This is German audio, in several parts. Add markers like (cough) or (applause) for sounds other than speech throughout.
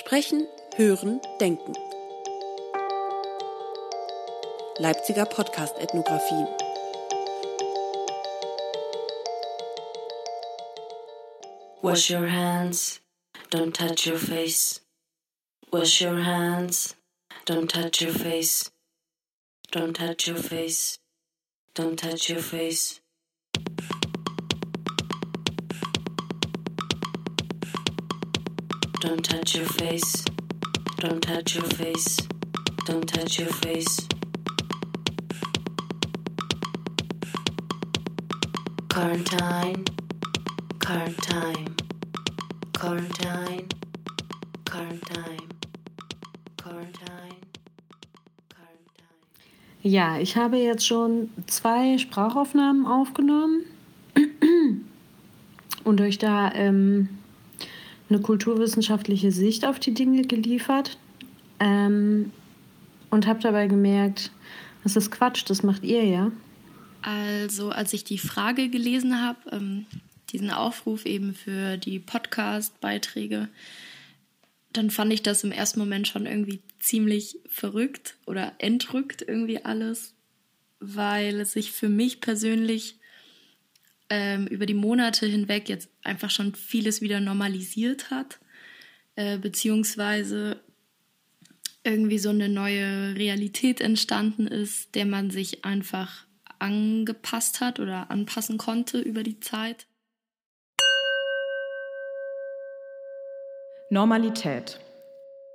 Sprechen, Hören, Denken. Leipziger Podcast-Ethnographie. Wash your hands, don't touch your face. Wash your hands, don't touch your face. Don't touch your face. Don't touch your face. Don't touch your face. Don't touch your face. Don't touch your face. Quarantine. Quarantine. Quarantine. Quarantine. Quarantine. Ja, ich habe jetzt schon zwei Sprachaufnahmen aufgenommen (clears throat) und euch da ähm, eine kulturwissenschaftliche Sicht auf die Dinge geliefert ähm, und habe dabei gemerkt, das ist Quatsch, das macht ihr ja. Also als ich die Frage gelesen habe, ähm, diesen Aufruf eben für die Podcast-Beiträge, dann fand ich das im ersten Moment schon irgendwie ziemlich verrückt oder entrückt irgendwie alles, weil es sich für mich persönlich ähm, über die Monate hinweg jetzt einfach schon vieles wieder normalisiert hat, äh, beziehungsweise irgendwie so eine neue Realität entstanden ist, der man sich einfach angepasst hat oder anpassen konnte über die Zeit. Normalität.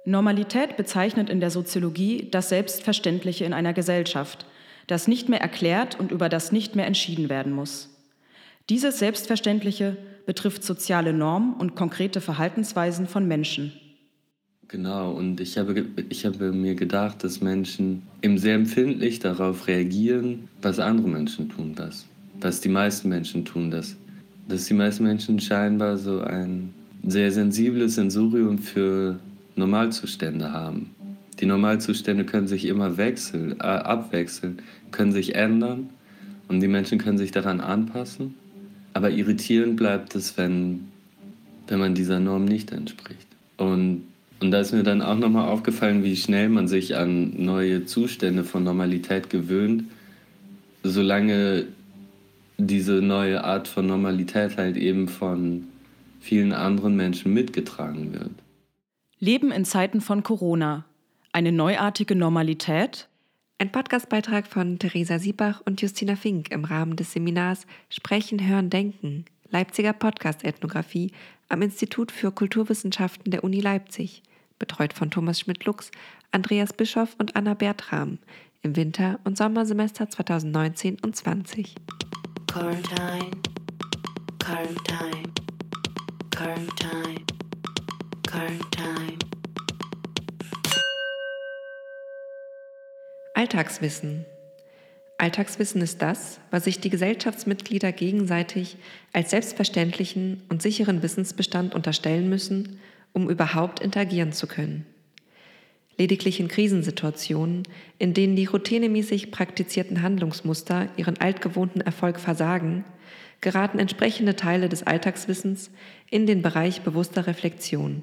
Normalität bezeichnet in der Soziologie das Selbstverständliche in einer Gesellschaft, das nicht mehr erklärt und über das nicht mehr entschieden werden muss. Dieses Selbstverständliche betrifft soziale Normen und konkrete Verhaltensweisen von Menschen. Genau, und ich habe, ich habe mir gedacht, dass Menschen eben sehr empfindlich darauf reagieren, was andere Menschen tun, was die meisten Menschen tun, das, dass die meisten Menschen scheinbar so ein sehr sensibles Sensorium für Normalzustände haben. Die Normalzustände können sich immer wechseln, äh, abwechseln, können sich ändern und die Menschen können sich daran anpassen. Aber irritierend bleibt es, wenn, wenn man dieser Norm nicht entspricht. Und, und da ist mir dann auch nochmal aufgefallen, wie schnell man sich an neue Zustände von Normalität gewöhnt, solange diese neue Art von Normalität halt eben von vielen anderen Menschen mitgetragen wird. Leben in Zeiten von Corona. Eine neuartige Normalität? Ein Podcastbeitrag von Theresa Siebach und Justina Fink im Rahmen des Seminars Sprechen, Hören, Denken, Leipziger Podcast-Ethnographie am Institut für Kulturwissenschaften der Uni Leipzig, betreut von Thomas Schmidt-Lux, Andreas Bischoff und Anna Bertram im Winter- und Sommersemester 2019 und 20. Quarantine. Quarantine. Quarantine. Quarantine. Alltagswissen. Alltagswissen ist das, was sich die Gesellschaftsmitglieder gegenseitig als selbstverständlichen und sicheren Wissensbestand unterstellen müssen, um überhaupt interagieren zu können. Lediglich in Krisensituationen, in denen die routinemäßig praktizierten Handlungsmuster ihren altgewohnten Erfolg versagen, geraten entsprechende Teile des Alltagswissens in den Bereich bewusster Reflexion,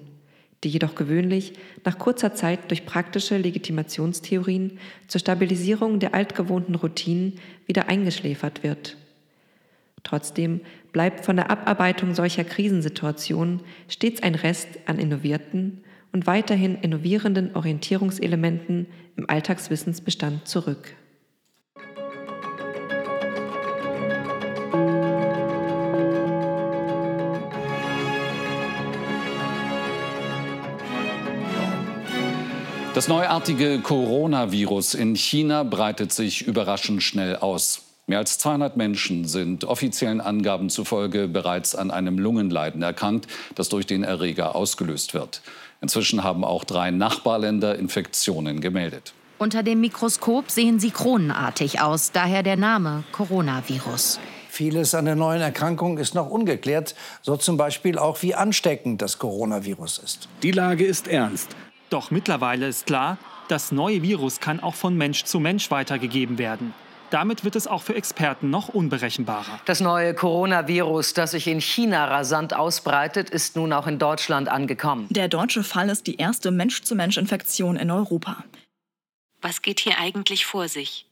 die jedoch gewöhnlich nach kurzer Zeit durch praktische Legitimationstheorien zur Stabilisierung der altgewohnten Routinen wieder eingeschläfert wird. Trotzdem bleibt von der Abarbeitung solcher Krisensituationen stets ein Rest an innovierten und weiterhin innovierenden Orientierungselementen im Alltagswissensbestand zurück. Das neuartige Coronavirus in China breitet sich überraschend schnell aus. Mehr als 200 Menschen sind offiziellen Angaben zufolge bereits an einem Lungenleiden erkrankt, das durch den Erreger ausgelöst wird. Inzwischen haben auch drei Nachbarländer Infektionen gemeldet. Unter dem Mikroskop sehen sie kronenartig aus, daher der Name Coronavirus. Vieles an der neuen Erkrankung ist noch ungeklärt, so zum Beispiel auch, wie ansteckend das Coronavirus ist. Die Lage ist ernst. Doch mittlerweile ist klar, das neue Virus kann auch von Mensch zu Mensch weitergegeben werden. Damit wird es auch für Experten noch unberechenbarer. Das neue Coronavirus, das sich in China rasant ausbreitet, ist nun auch in Deutschland angekommen. Der deutsche Fall ist die erste Mensch-zu-Mensch-Infektion in Europa. Was geht hier eigentlich vor sich?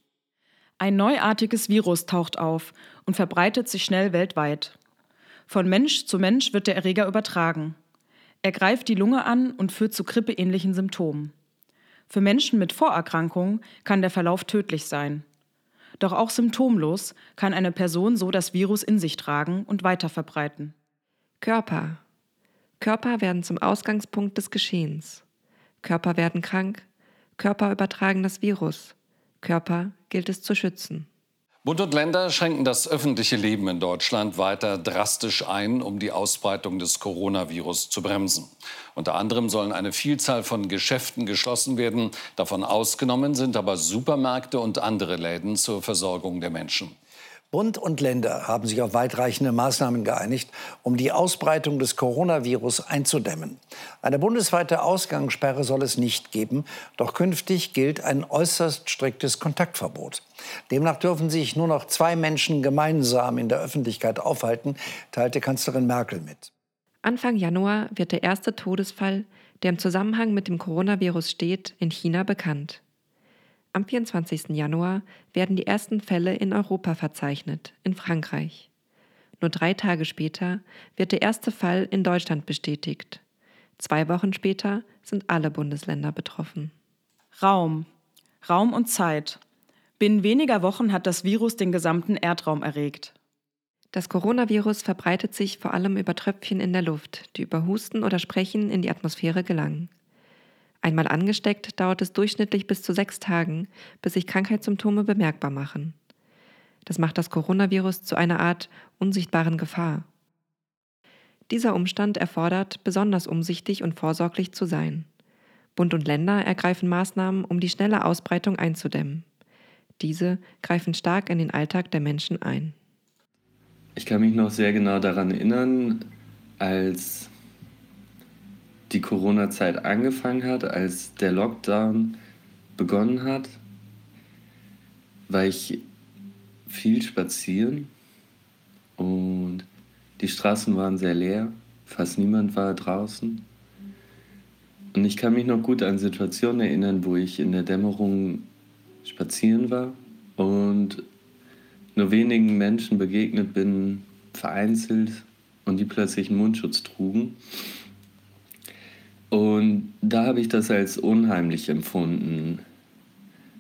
Ein neuartiges Virus taucht auf und verbreitet sich schnell weltweit. Von Mensch zu Mensch wird der Erreger übertragen. Er greift die Lunge an und führt zu grippeähnlichen Symptomen. Für Menschen mit Vorerkrankungen kann der Verlauf tödlich sein. Doch auch symptomlos kann eine Person so das Virus in sich tragen und weiterverbreiten. Körper. Körper werden zum Ausgangspunkt des Geschehens. Körper werden krank. Körper übertragen das Virus. Körper gilt es zu schützen. Bund und Länder schränken das öffentliche Leben in Deutschland weiter drastisch ein, um die Ausbreitung des Coronavirus zu bremsen. Unter anderem sollen eine Vielzahl von Geschäften geschlossen werden. Davon ausgenommen sind aber Supermärkte und andere Läden zur Versorgung der Menschen. Bund und Länder haben sich auf weitreichende Maßnahmen geeinigt, um die Ausbreitung des Coronavirus einzudämmen. Eine bundesweite Ausgangssperre soll es nicht geben, doch künftig gilt ein äußerst striktes Kontaktverbot. Demnach dürfen sich nur noch zwei Menschen gemeinsam in der Öffentlichkeit aufhalten, teilte Kanzlerin Merkel mit. Anfang Januar wird der erste Todesfall, der im Zusammenhang mit dem Coronavirus steht, in China bekannt. Am 24. Januar werden die ersten Fälle in Europa verzeichnet, in Frankreich. Nur drei Tage später wird der erste Fall in Deutschland bestätigt. Zwei Wochen später sind alle Bundesländer betroffen. Raum. Raum und Zeit. Binnen weniger Wochen hat das Virus den gesamten Erdraum erregt. Das Coronavirus verbreitet sich vor allem über Tröpfchen in der Luft, die über Husten oder Sprechen in die Atmosphäre gelangen. Einmal angesteckt dauert es durchschnittlich bis zu sechs Tagen, bis sich Krankheitssymptome bemerkbar machen. Das macht das Coronavirus zu einer Art unsichtbaren Gefahr. Dieser Umstand erfordert, besonders umsichtig und vorsorglich zu sein. Bund und Länder ergreifen Maßnahmen, um die schnelle Ausbreitung einzudämmen. Diese greifen stark in den Alltag der Menschen ein. Ich kann mich noch sehr genau daran erinnern, als die Corona-Zeit angefangen hat, als der Lockdown begonnen hat, war ich viel spazieren und die Straßen waren sehr leer, fast niemand war draußen. Und ich kann mich noch gut an Situationen erinnern, wo ich in der Dämmerung spazieren war und nur wenigen Menschen begegnet bin, vereinzelt, und die plötzlich einen Mundschutz trugen. Und da habe ich das als unheimlich empfunden.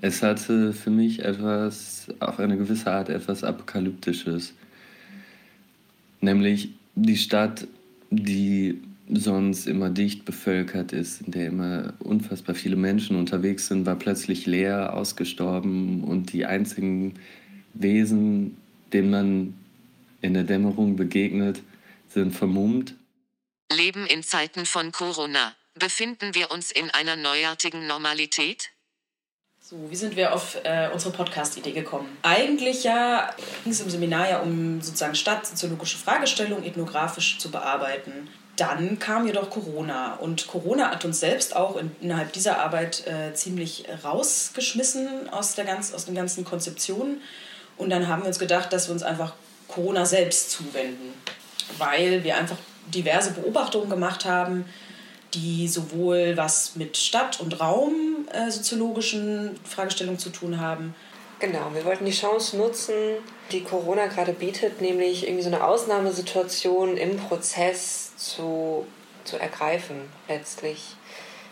Es hatte für mich etwas, auf eine gewisse Art etwas Apokalyptisches. Nämlich die Stadt, die sonst immer dicht bevölkert ist, in der immer unfassbar viele Menschen unterwegs sind, war plötzlich leer, ausgestorben und die einzigen Wesen, denen man in der Dämmerung begegnet, sind vermummt. Leben in Zeiten von Corona. Befinden wir uns in einer neuartigen Normalität? So, wie sind wir auf äh, unsere Podcast-Idee gekommen? Eigentlich ja ging es im Seminar ja um sozusagen stadtsoziologische Fragestellungen ethnografisch zu bearbeiten. Dann kam jedoch Corona und Corona hat uns selbst auch in, innerhalb dieser Arbeit äh, ziemlich rausgeschmissen aus, der ganz, aus den ganzen Konzeptionen. Und dann haben wir uns gedacht, dass wir uns einfach Corona selbst zuwenden, weil wir einfach diverse Beobachtungen gemacht haben, die sowohl was mit Stadt- und Raumsoziologischen äh, Fragestellungen zu tun haben. Genau, wir wollten die Chance nutzen, die Corona gerade bietet, nämlich irgendwie so eine Ausnahmesituation im Prozess zu, zu ergreifen letztlich.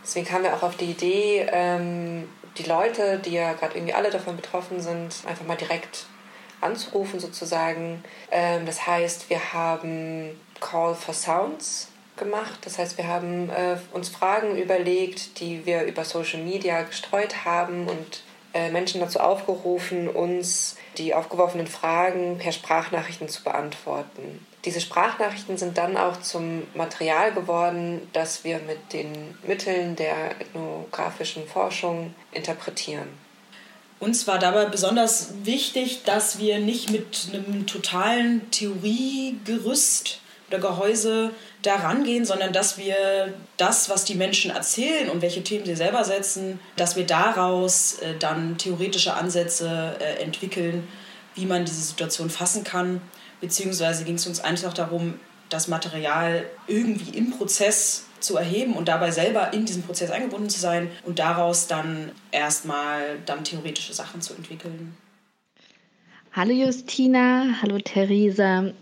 Deswegen kamen wir auch auf die Idee, ähm, die Leute, die ja gerade irgendwie alle davon betroffen sind, einfach mal direkt anzurufen sozusagen. Ähm, das heißt, wir haben Call for Sounds gemacht. Das heißt, wir haben äh, uns Fragen überlegt, die wir über Social Media gestreut haben und äh, Menschen dazu aufgerufen, uns die aufgeworfenen Fragen per Sprachnachrichten zu beantworten. Diese Sprachnachrichten sind dann auch zum Material geworden, das wir mit den Mitteln der ethnografischen Forschung interpretieren. Uns war dabei besonders wichtig, dass wir nicht mit einem totalen Theoriegerüst oder Gehäuse da rangehen, sondern dass wir das, was die Menschen erzählen und welche Themen sie selber setzen, dass wir daraus äh, dann theoretische Ansätze äh, entwickeln, wie man diese Situation fassen kann. Beziehungsweise ging es uns einfach darum, das Material irgendwie im Prozess zu erheben und dabei selber in diesen Prozess eingebunden zu sein und daraus dann erstmal dann theoretische Sachen zu entwickeln. Hallo Justina, hallo Theresa.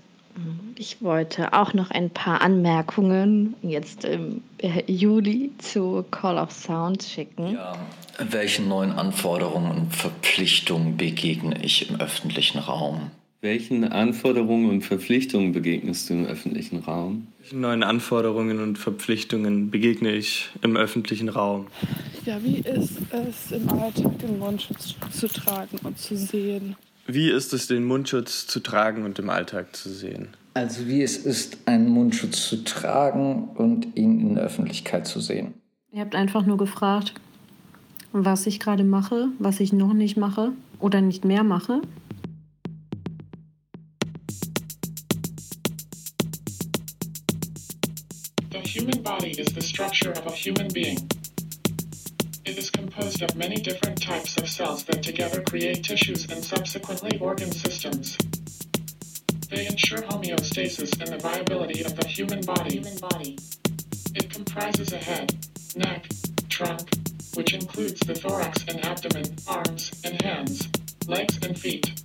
Ich wollte auch noch ein paar Anmerkungen jetzt im Juli zu Call of Sound schicken. Ja. Welchen neuen Anforderungen und Verpflichtungen begegne ich im öffentlichen Raum? Welchen Anforderungen und Verpflichtungen begegnest du im öffentlichen Raum? Welchen neuen Anforderungen und Verpflichtungen begegne ich im öffentlichen Raum? Ja, wie ist es im Alltag, den Mundschutz zu tragen und zu sehen? Wie ist es, den Mundschutz zu tragen und im Alltag zu sehen? Also wie es ist, einen Mundschutz zu tragen und ihn in der Öffentlichkeit zu sehen. Ihr habt einfach nur gefragt, was ich gerade mache, was ich noch nicht mache oder nicht mehr mache. The human body is the structure of a human being. It is composed of many different types of cells that together create tissues and subsequently organ systems. They ensure homeostasis and the viability of the human body. It comprises a head, neck, trunk, which includes the thorax and abdomen, arms and hands, legs and feet.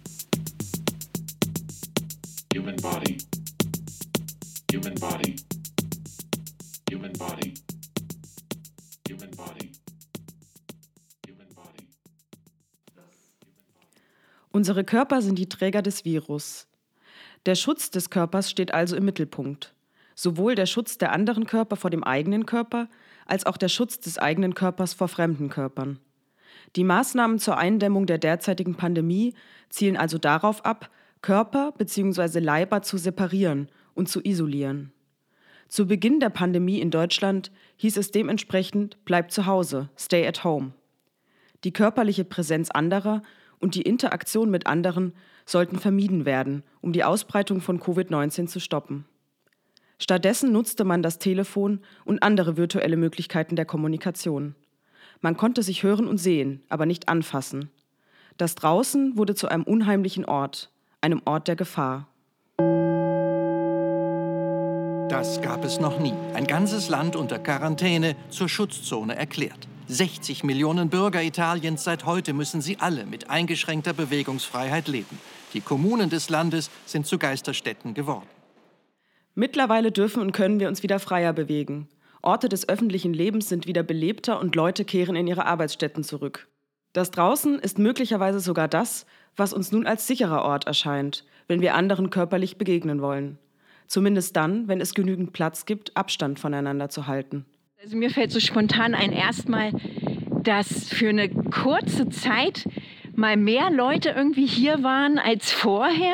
Human body. Human body. Unsere Körper sind die Träger des Virus. Der Schutz des Körpers steht also im Mittelpunkt. Sowohl der Schutz der anderen Körper vor dem eigenen Körper, als auch der Schutz des eigenen Körpers vor fremden Körpern. Die Maßnahmen zur Eindämmung der derzeitigen Pandemie zielen also darauf ab, Körper bzw. Leiber zu separieren und zu isolieren. Zu Beginn der Pandemie in Deutschland hieß es dementsprechend Bleib zu Hause, stay at home. Die körperliche Präsenz anderer und die Interaktion mit anderen sollten vermieden werden, um die Ausbreitung von Covid-19 zu stoppen. Stattdessen nutzte man das Telefon und andere virtuelle Möglichkeiten der Kommunikation. Man konnte sich hören und sehen, aber nicht anfassen. Das Draußen wurde zu einem unheimlichen Ort, einem Ort der Gefahr. Das gab es noch nie. Ein ganzes Land unter Quarantäne zur Schutzzone erklärt. 60 Millionen Bürger Italiens seit heute müssen sie alle mit eingeschränkter Bewegungsfreiheit leben. Die Kommunen des Landes sind zu Geisterstädten geworden. Mittlerweile dürfen und können wir uns wieder freier bewegen. Orte des öffentlichen Lebens sind wieder belebter und Leute kehren in ihre Arbeitsstätten zurück. Das Draußen ist möglicherweise sogar das, was uns nun als sicherer Ort erscheint, wenn wir anderen körperlich begegnen wollen. Zumindest dann, wenn es genügend Platz gibt, Abstand voneinander zu halten. Also mir fällt so spontan ein erstmal, dass für eine kurze Zeit mal mehr Leute irgendwie hier waren als vorher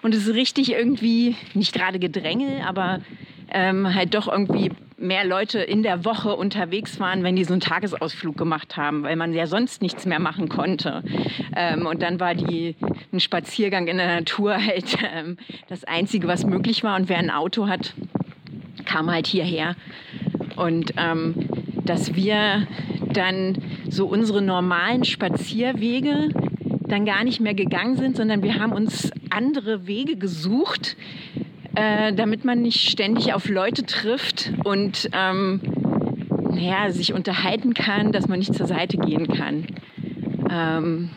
und es ist richtig irgendwie, nicht gerade Gedränge, aber ähm, halt doch irgendwie mehr Leute in der Woche unterwegs waren, wenn die so einen Tagesausflug gemacht haben, weil man ja sonst nichts mehr machen konnte. Ähm, und dann war die, ein Spaziergang in der Natur (laughs) halt ähm, das Einzige, was möglich war. Und wer ein Auto hat, kam halt hierher. Und ähm, dass wir dann so unsere normalen Spazierwege dann gar nicht mehr gegangen sind, sondern wir haben uns andere Wege gesucht, äh, damit man nicht ständig auf Leute trifft und ähm, ja, sich unterhalten kann, dass man nicht zur Seite gehen kann. Ähm,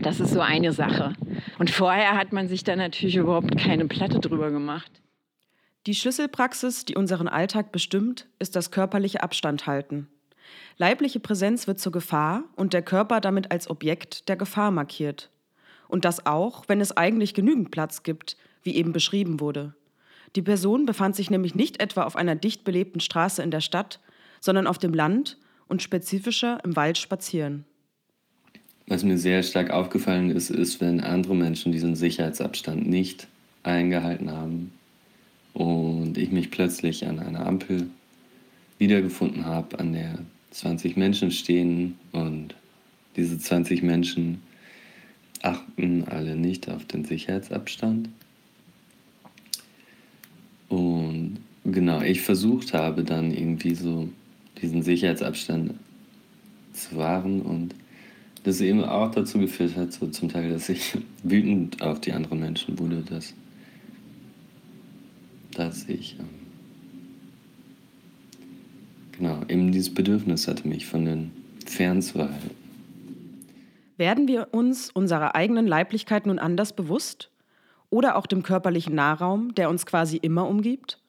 das ist so eine Sache. Und vorher hat man sich da natürlich überhaupt keine Platte drüber gemacht. Die Schlüsselpraxis, die unseren Alltag bestimmt, ist das körperliche Abstand halten. Leibliche Präsenz wird zur Gefahr und der Körper damit als Objekt der Gefahr markiert. Und das auch, wenn es eigentlich genügend Platz gibt, wie eben beschrieben wurde. Die Person befand sich nämlich nicht etwa auf einer dicht belebten Straße in der Stadt, sondern auf dem Land und spezifischer im Wald spazieren. Was mir sehr stark aufgefallen ist, ist, wenn andere Menschen diesen Sicherheitsabstand nicht eingehalten haben und ich mich plötzlich an einer Ampel wiedergefunden habe, an der 20 Menschen stehen und diese 20 Menschen achten alle nicht auf den Sicherheitsabstand. Und genau, ich versucht habe dann irgendwie so diesen Sicherheitsabstand zu wahren und das eben auch dazu geführt hat, so zum Teil, dass ich wütend auf die anderen Menschen wurde, dass, dass ich ähm, genau eben dieses Bedürfnis hatte, mich von den fernzuhalten. Werden wir uns unserer eigenen Leiblichkeit nun anders bewusst? Oder auch dem körperlichen Nahraum, der uns quasi immer umgibt?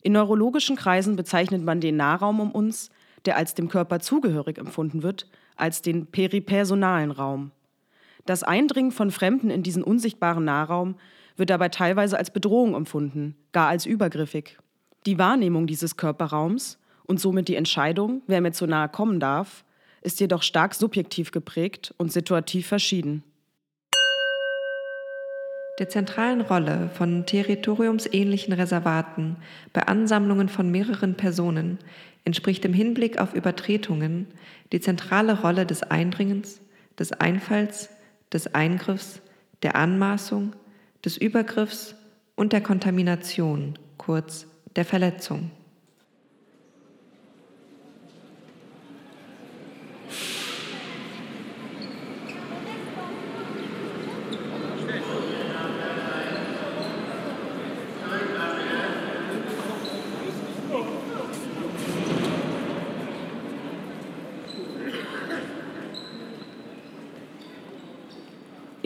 In neurologischen Kreisen bezeichnet man den Nahraum um uns, der als dem Körper zugehörig empfunden wird, als den peripersonalen Raum. Das Eindringen von Fremden in diesen unsichtbaren Nahraum wird dabei teilweise als Bedrohung empfunden, gar als übergriffig. Die Wahrnehmung dieses Körperraums und somit die Entscheidung, wer mir zu nahe kommen darf, ist jedoch stark subjektiv geprägt und situativ verschieden. Der zentralen Rolle von territoriumsähnlichen Reservaten bei Ansammlungen von mehreren Personen entspricht im Hinblick auf Übertretungen die zentrale Rolle des Eindringens, des Einfalls, des Eingriffs, der Anmaßung, des Übergriffs und der Kontamination, kurz der Verletzung.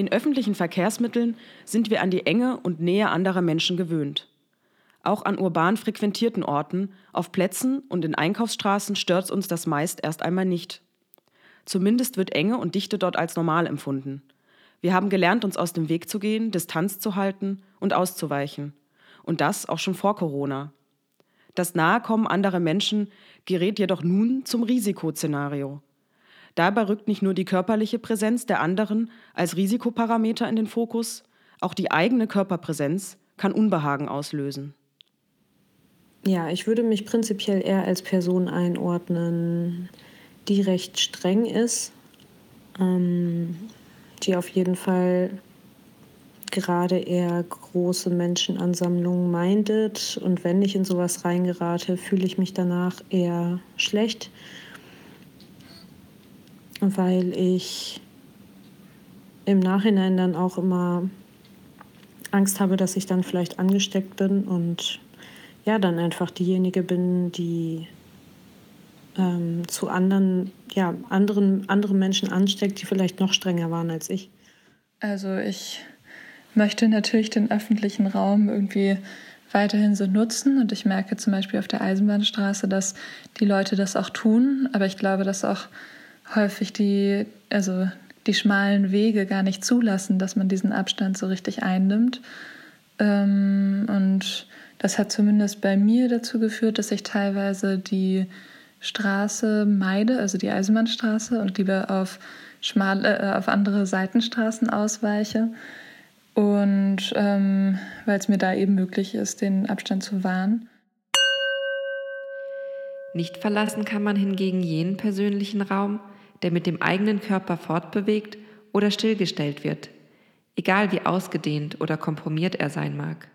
In öffentlichen Verkehrsmitteln sind wir an die Enge und Nähe anderer Menschen gewöhnt. Auch an urban frequentierten Orten, auf Plätzen und in Einkaufsstraßen stört uns das meist erst einmal nicht. Zumindest wird Enge und Dichte dort als normal empfunden. Wir haben gelernt, uns aus dem Weg zu gehen, Distanz zu halten und auszuweichen. Und das auch schon vor Corona. Das Nahekommen anderer Menschen gerät jedoch nun zum Risikoszenario. Dabei rückt nicht nur die körperliche Präsenz der anderen als Risikoparameter in den Fokus, auch die eigene Körperpräsenz kann Unbehagen auslösen. Ja, ich würde mich prinzipiell eher als Person einordnen, die recht streng ist, ähm, die auf jeden Fall gerade eher große Menschenansammlungen meindet. Und wenn ich in sowas reingerate, fühle ich mich danach eher schlecht weil ich im Nachhinein dann auch immer Angst habe, dass ich dann vielleicht angesteckt bin und ja, dann einfach diejenige bin, die ähm, zu anderen, ja, anderen, anderen Menschen ansteckt, die vielleicht noch strenger waren als ich. Also ich möchte natürlich den öffentlichen Raum irgendwie weiterhin so nutzen und ich merke zum Beispiel auf der Eisenbahnstraße, dass die Leute das auch tun, aber ich glaube, dass auch häufig die, also die schmalen Wege gar nicht zulassen, dass man diesen Abstand so richtig einnimmt. Ähm, und das hat zumindest bei mir dazu geführt, dass ich teilweise die Straße meide, also die Eisenbahnstraße, und lieber auf, schmale, äh, auf andere Seitenstraßen ausweiche. Und ähm, weil es mir da eben möglich ist, den Abstand zu wahren. Nicht verlassen kann man hingegen jenen persönlichen Raum, der mit dem eigenen Körper fortbewegt oder stillgestellt wird, egal wie ausgedehnt oder kompromiert er sein mag.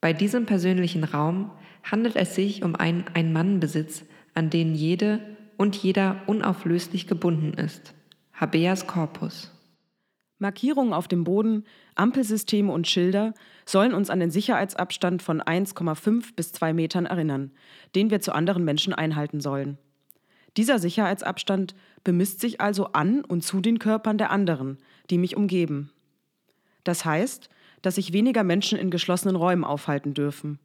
Bei diesem persönlichen Raum handelt es sich um einen Ein-Mann-Besitz, an den jede und jeder unauflöslich gebunden ist. Habeas Corpus. Markierungen auf dem Boden, Ampelsysteme und Schilder sollen uns an den Sicherheitsabstand von 1,5 bis 2 Metern erinnern, den wir zu anderen Menschen einhalten sollen. Dieser Sicherheitsabstand bemisst sich also an und zu den Körpern der anderen, die mich umgeben. Das heißt, dass sich weniger Menschen in geschlossenen Räumen aufhalten dürfen.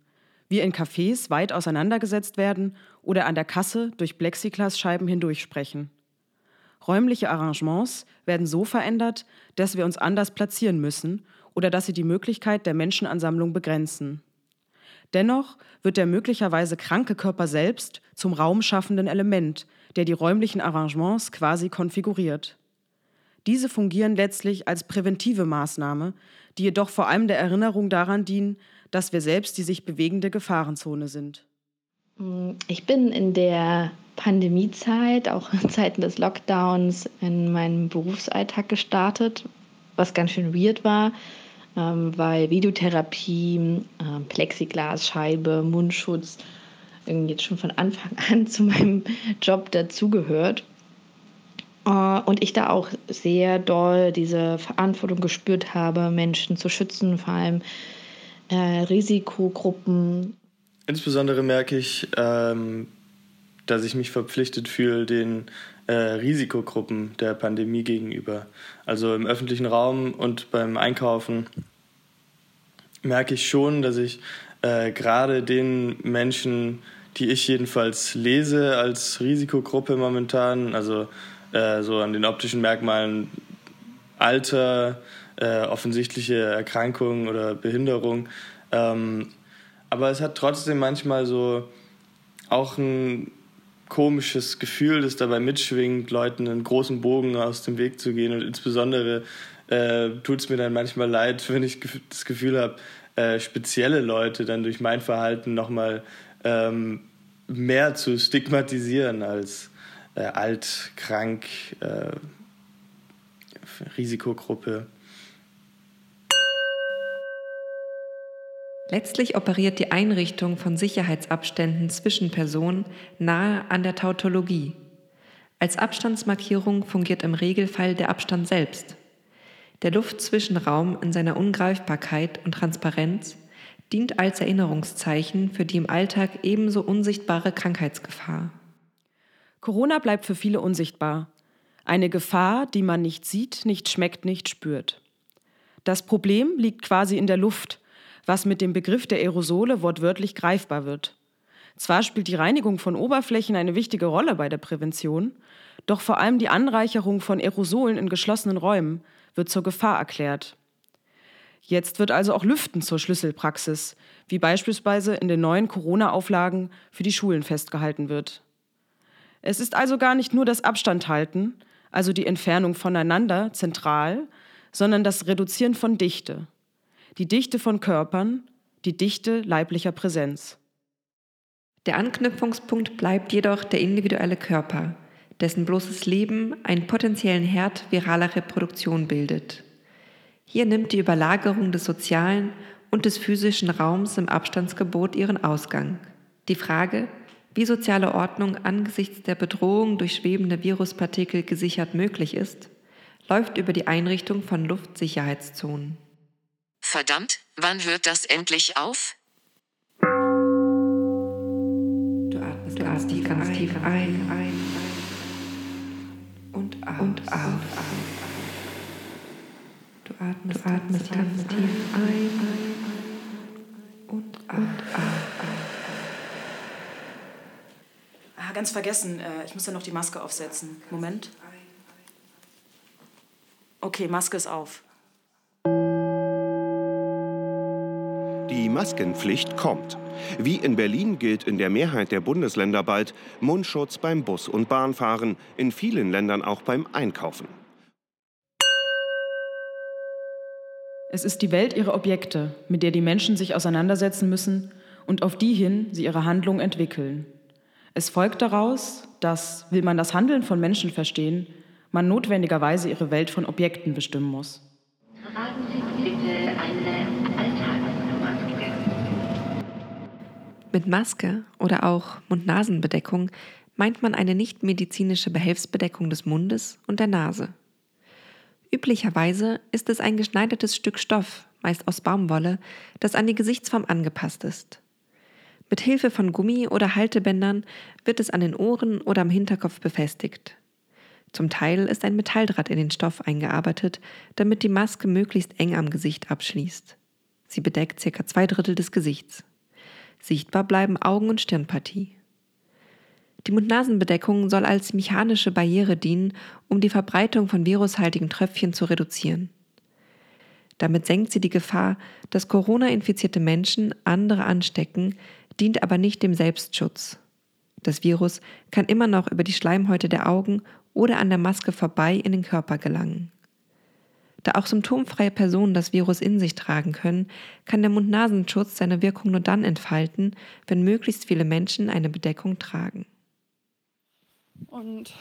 Wir in Cafés weit auseinandergesetzt werden oder an der Kasse durch Plexiglasscheiben hindurch sprechen. Räumliche Arrangements werden so verändert, dass wir uns anders platzieren müssen oder dass sie die Möglichkeit der Menschenansammlung begrenzen. Dennoch wird der möglicherweise kranke Körper selbst zum raumschaffenden Element, der die räumlichen Arrangements quasi konfiguriert. Diese fungieren letztlich als präventive Maßnahme, die jedoch vor allem der Erinnerung daran dienen, dass wir selbst die sich bewegende Gefahrenzone sind. Ich bin in der Pandemiezeit, auch in Zeiten des Lockdowns, in meinen Berufsalltag gestartet, was ganz schön weird war, ähm, weil Videotherapie, äh, Plexiglasscheibe, Mundschutz irgendwie jetzt schon von Anfang an (laughs) zu meinem Job dazugehört. Äh, und ich da auch sehr doll diese Verantwortung gespürt habe, Menschen zu schützen, vor allem äh, Risikogruppen. Insbesondere merke ich, ähm, dass ich mich verpflichtet fühle, den äh, Risikogruppen der Pandemie gegenüber. Also im öffentlichen Raum und beim Einkaufen merke ich schon, dass ich äh, gerade den Menschen, die ich jedenfalls lese als Risikogruppe momentan, also äh, so an den optischen Merkmalen Alter, äh, offensichtliche Erkrankung oder Behinderung. Ähm, aber es hat trotzdem manchmal so auch ein komisches Gefühl, das dabei mitschwingt, Leuten einen großen Bogen aus dem Weg zu gehen. Und insbesondere äh, tut es mir dann manchmal leid, (laughs) wenn ich das Gefühl habe, äh, spezielle Leute dann durch mein Verhalten nochmal ähm, mehr zu stigmatisieren als äh, alt, krank, äh, Risikogruppe. Letztlich operiert die Einrichtung von Sicherheitsabständen zwischen Personen nahe an der Tautologie. Als Abstandsmarkierung fungiert im Regelfall der Abstand selbst. Der Luftzwischenraum in seiner Ungreifbarkeit und Transparenz dient als Erinnerungszeichen für die im Alltag ebenso unsichtbare Krankheitsgefahr. Corona bleibt für viele unsichtbar. Eine Gefahr, die man nicht sieht, nicht schmeckt, nicht spürt. Das Problem liegt quasi in der Luft, was mit dem Begriff der Aerosole wortwörtlich greifbar wird. Zwar spielt die Reinigung von Oberflächen eine wichtige Rolle bei der Prävention, doch vor allem die Anreicherung von Aerosolen in geschlossenen Räumen wird zur Gefahr erklärt. Jetzt wird also auch Lüften zur Schlüsselpraxis, wie beispielsweise in den neuen Corona-Auflagen für die Schulen festgehalten wird. Es ist also gar nicht nur das Abstandhalten, also die Entfernung voneinander, zentral, sondern das Reduzieren von Dichte. Die Dichte von Körpern, die Dichte leiblicher Präsenz. Der Anknüpfungspunkt bleibt jedoch der individuelle Körper, dessen bloßes Leben einen potenziellen Herd viraler Reproduktion bildet. Hier nimmt die Überlagerung des sozialen und des physischen Raums im Abstandsgebot ihren Ausgang. Die Frage, wie soziale Ordnung angesichts der Bedrohung durch schwebende Viruspartikel gesichert möglich ist, läuft über die Einrichtung von Luftsicherheitszonen. Verdammt, wann hört das endlich auf? Du atmest, du atmest tief, ganz tief ein, ein, und aus. Und aus. Du atmest, du atmest ganz tief ein und aus. Ah, ganz vergessen, äh, ich muss ja noch die Maske aufsetzen. Moment. Okay, Maske ist auf. Die Maskenpflicht kommt. Wie in Berlin gilt in der Mehrheit der Bundesländer bald Mundschutz beim Bus- und Bahnfahren, in vielen Ländern auch beim Einkaufen. Es ist die Welt ihrer Objekte, mit der die Menschen sich auseinandersetzen müssen und auf die hin sie ihre Handlung entwickeln. Es folgt daraus, dass, will man das Handeln von Menschen verstehen, man notwendigerweise ihre Welt von Objekten bestimmen muss. Tragen Sie bitte eine Alltagsmaske. Mit Maske oder auch Mund-Nasen-Bedeckung meint man eine nicht-medizinische Behelfsbedeckung des Mundes und der Nase. Üblicherweise ist es ein geschneidertes Stück Stoff, meist aus Baumwolle, das an die Gesichtsform angepasst ist. Mit Hilfe von Gummi oder Haltebändern wird es an den Ohren oder am Hinterkopf befestigt. Zum Teil ist ein Metalldraht in den Stoff eingearbeitet, damit die Maske möglichst eng am Gesicht abschließt. Sie bedeckt circa zwei Drittel des Gesichts. Sichtbar bleiben Augen- und Stirnpartie. Die Mund-Nasen-Bedeckung soll als mechanische Barriere dienen, um die Verbreitung von virushaltigen Tröpfchen zu reduzieren. Damit senkt sie die Gefahr, dass Corona-infizierte Menschen andere anstecken, dient aber nicht dem Selbstschutz. Das Virus kann immer noch über die Schleimhäute der Augen oder an der Maske vorbei in den Körper gelangen. Da auch symptomfreie Personen das Virus in sich tragen können, kann der Mund-Nasenschutz seine Wirkung nur dann entfalten, wenn möglichst viele Menschen eine Bedeckung tragen. Und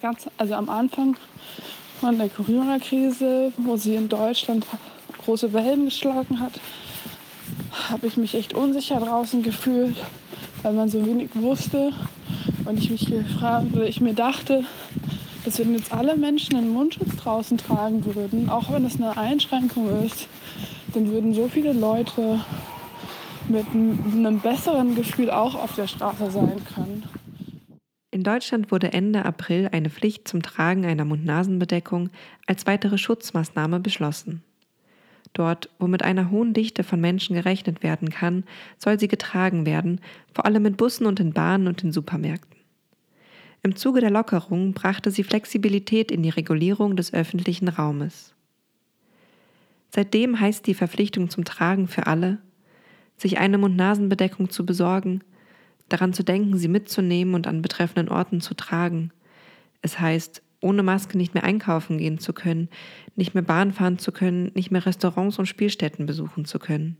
ganz, also am Anfang von der Corona-Krise, wo sie in Deutschland große Wellen geschlagen hat, habe ich mich echt unsicher draußen gefühlt, weil man so wenig wusste und ich mich gefragt oder ich mir dachte, dass wenn jetzt alle Menschen einen Mundschutz draußen tragen würden, auch wenn es eine Einschränkung ist, dann würden so viele Leute mit einem besseren Gefühl auch auf der Straße sein können. In Deutschland wurde Ende April eine Pflicht zum Tragen einer Mund-Nasen-Bedeckung als weitere Schutzmaßnahme beschlossen. Dort, wo mit einer hohen Dichte von Menschen gerechnet werden kann, soll sie getragen werden, vor allem in Bussen und in Bahnen und in Supermärkten. Im Zuge der Lockerung brachte sie Flexibilität in die Regulierung des öffentlichen Raumes. Seitdem heißt die Verpflichtung zum Tragen für alle, sich eine Mund-Nasen-Bedeckung zu besorgen, daran zu denken, sie mitzunehmen und an betreffenden Orten zu tragen. Es heißt, ohne Maske nicht mehr einkaufen gehen zu können, nicht mehr Bahn fahren zu können, nicht mehr Restaurants und Spielstätten besuchen zu können.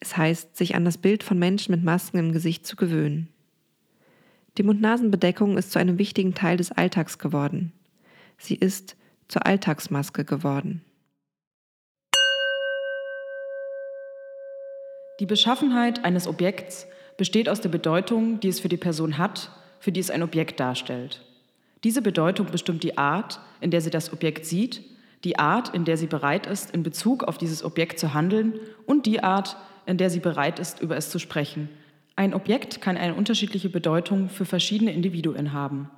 Es heißt, sich an das Bild von Menschen mit Masken im Gesicht zu gewöhnen. Die Mund-Nasen-Bedeckung ist zu einem wichtigen Teil des Alltags geworden. Sie ist zur Alltagsmaske geworden. Die Beschaffenheit eines Objekts besteht aus der Bedeutung, die es für die Person hat, für die es ein Objekt darstellt. Diese Bedeutung bestimmt die Art, in der sie das Objekt sieht, die Art, in der sie bereit ist, in Bezug auf dieses Objekt zu handeln und die Art, in der sie bereit ist, über es zu sprechen. Ein Objekt kann eine unterschiedliche Bedeutung für verschiedene Individuen haben.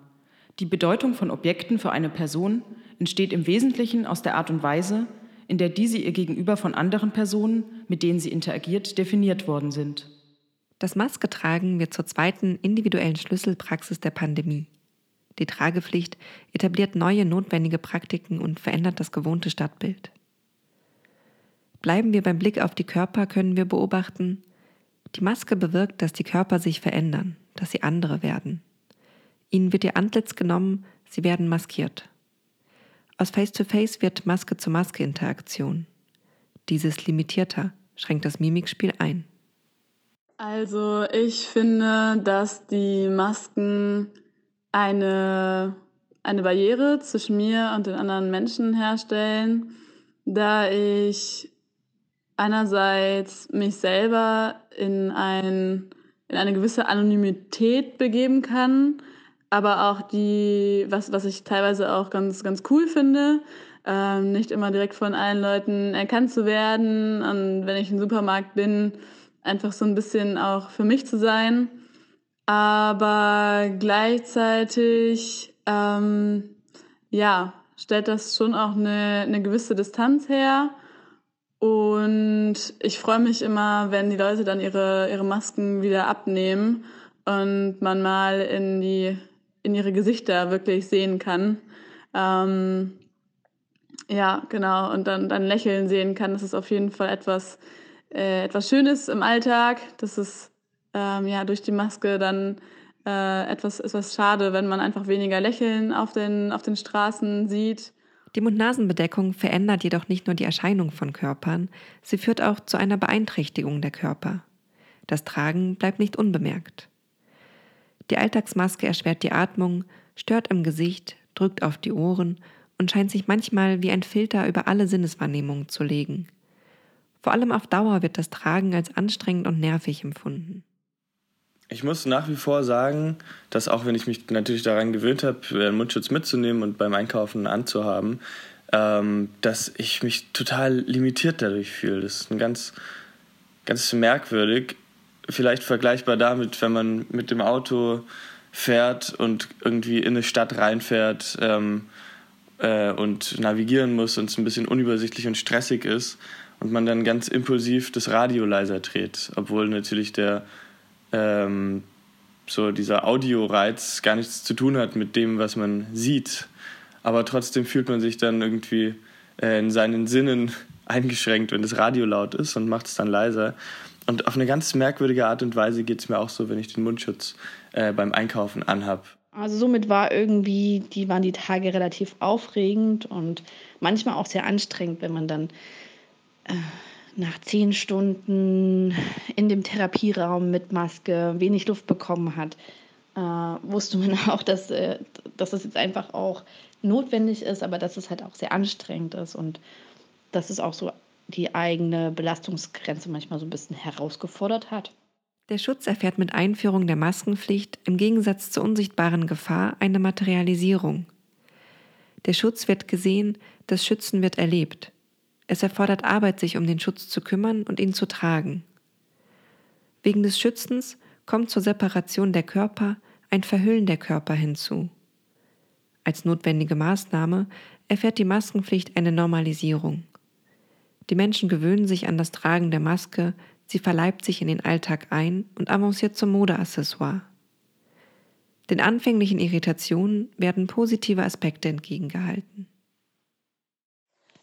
Die Bedeutung von Objekten für eine Person entsteht im Wesentlichen aus der Art und Weise, in der diese ihr gegenüber von anderen Personen, mit denen sie interagiert, definiert worden sind. Das Masketragen wird zur zweiten individuellen Schlüsselpraxis der Pandemie. Die Tragepflicht etabliert neue notwendige Praktiken und verändert das gewohnte Stadtbild. Bleiben wir beim Blick auf die Körper, können wir beobachten, die Maske bewirkt, dass die Körper sich verändern, dass sie andere werden. Ihnen wird ihr Antlitz genommen, sie werden maskiert. Aus Face-to-Face -face wird Maske-zu-Maske-Interaktion. Dieses limitierter schränkt das Mimikspiel ein. Also ich finde, dass die Masken eine, eine Barriere zwischen mir und den anderen Menschen herstellen, da ich einerseits mich selber in, ein, in eine gewisse Anonymität begeben kann, aber auch die, was, was ich teilweise auch ganz, ganz cool finde, ähm, nicht immer direkt von allen Leuten erkannt zu werden. Und wenn ich im Supermarkt bin, einfach so ein bisschen auch für mich zu sein. Aber gleichzeitig, ähm, ja, stellt das schon auch eine, eine gewisse Distanz her. Und ich freue mich immer, wenn die Leute dann ihre, ihre Masken wieder abnehmen und man mal in, die, in ihre Gesichter wirklich sehen kann. Ähm, ja, genau. Und dann, dann Lächeln sehen kann. Das ist auf jeden Fall etwas, äh, etwas Schönes im Alltag. Das ist ähm, ja durch die Maske dann äh, etwas, etwas schade, wenn man einfach weniger Lächeln auf den, auf den Straßen sieht. Die Mund-Nasen-Bedeckung verändert jedoch nicht nur die Erscheinung von Körpern, sie führt auch zu einer Beeinträchtigung der Körper. Das Tragen bleibt nicht unbemerkt. Die Alltagsmaske erschwert die Atmung, stört im Gesicht, drückt auf die Ohren und scheint sich manchmal wie ein Filter über alle Sinneswahrnehmungen zu legen. Vor allem auf Dauer wird das Tragen als anstrengend und nervig empfunden. Ich muss nach wie vor sagen, dass auch wenn ich mich natürlich daran gewöhnt habe, einen Mundschutz mitzunehmen und beim Einkaufen anzuhaben, ähm, dass ich mich total limitiert dadurch fühle. Das ist ein ganz, ganz merkwürdig. Vielleicht vergleichbar damit, wenn man mit dem Auto fährt und irgendwie in eine Stadt reinfährt ähm, äh, und navigieren muss und es ein bisschen unübersichtlich und stressig ist und man dann ganz impulsiv das Radio leiser dreht, obwohl natürlich der ähm, so dieser Audioreiz gar nichts zu tun hat mit dem, was man sieht. Aber trotzdem fühlt man sich dann irgendwie äh, in seinen Sinnen (laughs) eingeschränkt, wenn das Radio laut ist und macht es dann leiser. Und auf eine ganz merkwürdige Art und Weise geht es mir auch so, wenn ich den Mundschutz äh, beim Einkaufen anhab. Also somit war irgendwie, die waren die Tage relativ aufregend und manchmal auch sehr anstrengend, wenn man dann nach zehn Stunden in dem Therapieraum mit Maske wenig Luft bekommen hat, äh, wusste man (laughs) auch, dass, äh, dass es jetzt einfach auch notwendig ist, aber dass es halt auch sehr anstrengend ist und dass es auch so die eigene Belastungsgrenze manchmal so ein bisschen herausgefordert hat. Der Schutz erfährt mit Einführung der Maskenpflicht im Gegensatz zur unsichtbaren Gefahr eine Materialisierung. Der Schutz wird gesehen, das Schützen wird erlebt. Es erfordert Arbeit, sich um den Schutz zu kümmern und ihn zu tragen. Wegen des Schützens kommt zur Separation der Körper ein Verhüllen der Körper hinzu. Als notwendige Maßnahme erfährt die Maskenpflicht eine Normalisierung. Die Menschen gewöhnen sich an das Tragen der Maske, sie verleibt sich in den Alltag ein und avanciert zum Modeaccessoire. Den anfänglichen Irritationen werden positive Aspekte entgegengehalten.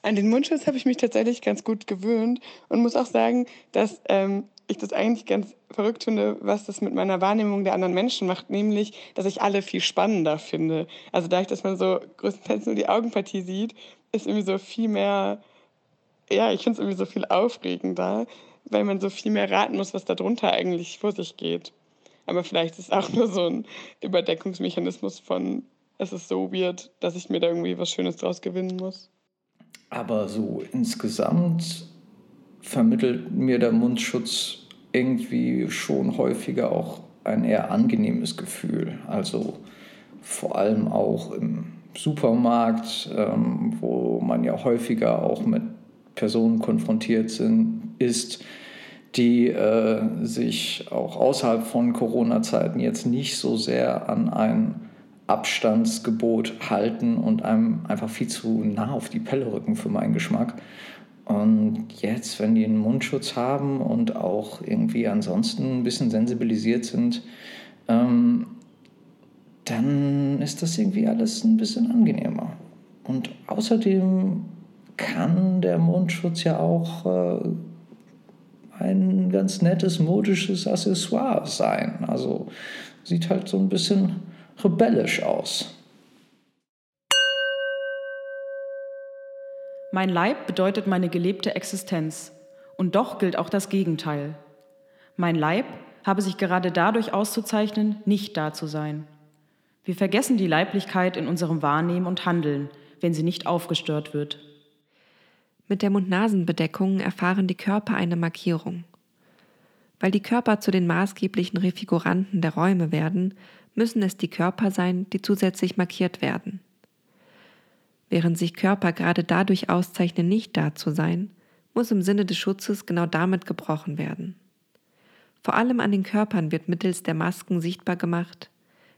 An den Mundschutz habe ich mich tatsächlich ganz gut gewöhnt und muss auch sagen, dass ähm, ich das eigentlich ganz verrückt finde, was das mit meiner Wahrnehmung der anderen Menschen macht, nämlich, dass ich alle viel spannender finde. Also dadurch, dass man so größtenteils nur die Augenpartie sieht, ist irgendwie so viel mehr, ja, ich finde es irgendwie so viel aufregender, weil man so viel mehr raten muss, was darunter eigentlich vor sich geht. Aber vielleicht ist es auch (laughs) nur so ein Überdeckungsmechanismus von, es ist so weird, dass ich mir da irgendwie was Schönes draus gewinnen muss. Aber so insgesamt vermittelt mir der Mundschutz irgendwie schon häufiger auch ein eher angenehmes Gefühl. Also vor allem auch im Supermarkt, ähm, wo man ja häufiger auch mit Personen konfrontiert sind, ist, die äh, sich auch außerhalb von Corona-Zeiten jetzt nicht so sehr an ein Abstandsgebot halten und einem einfach viel zu nah auf die Pelle rücken für meinen Geschmack. Und jetzt, wenn die einen Mundschutz haben und auch irgendwie ansonsten ein bisschen sensibilisiert sind, ähm, dann ist das irgendwie alles ein bisschen angenehmer. Und außerdem kann der Mundschutz ja auch äh, ein ganz nettes modisches Accessoire sein. Also sieht halt so ein bisschen rebellisch aus. Mein Leib bedeutet meine gelebte Existenz. Und doch gilt auch das Gegenteil. Mein Leib habe sich gerade dadurch auszuzeichnen, nicht da zu sein. Wir vergessen die Leiblichkeit in unserem Wahrnehmen und Handeln, wenn sie nicht aufgestört wird. Mit der Mund-Nasen-Bedeckung erfahren die Körper eine Markierung. Weil die Körper zu den maßgeblichen Refiguranten der Räume werden, müssen es die Körper sein, die zusätzlich markiert werden. Während sich Körper gerade dadurch auszeichnen, nicht da zu sein, muss im Sinne des Schutzes genau damit gebrochen werden. Vor allem an den Körpern wird mittels der Masken sichtbar gemacht,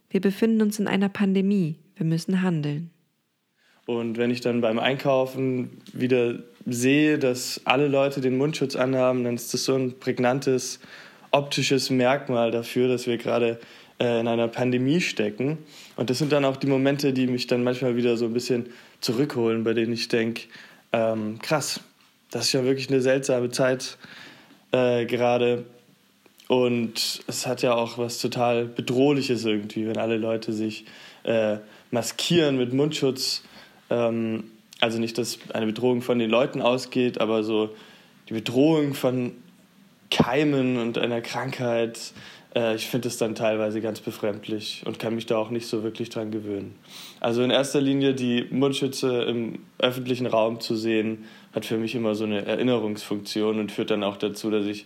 wir befinden uns in einer Pandemie, wir müssen handeln. Und wenn ich dann beim Einkaufen wieder sehe, dass alle Leute den Mundschutz anhaben, dann ist das so ein prägnantes optisches Merkmal dafür, dass wir gerade äh, in einer Pandemie stecken. Und das sind dann auch die Momente, die mich dann manchmal wieder so ein bisschen zurückholen, bei denen ich denke, ähm, krass, das ist ja wirklich eine seltsame Zeit äh, gerade. Und es hat ja auch was total Bedrohliches irgendwie, wenn alle Leute sich äh, maskieren mit Mundschutz ähm, also nicht, dass eine Bedrohung von den Leuten ausgeht, aber so die Bedrohung von Keimen und einer Krankheit, äh, ich finde es dann teilweise ganz befremdlich und kann mich da auch nicht so wirklich dran gewöhnen. Also in erster Linie die Mundschütze im öffentlichen Raum zu sehen, hat für mich immer so eine Erinnerungsfunktion und führt dann auch dazu, dass ich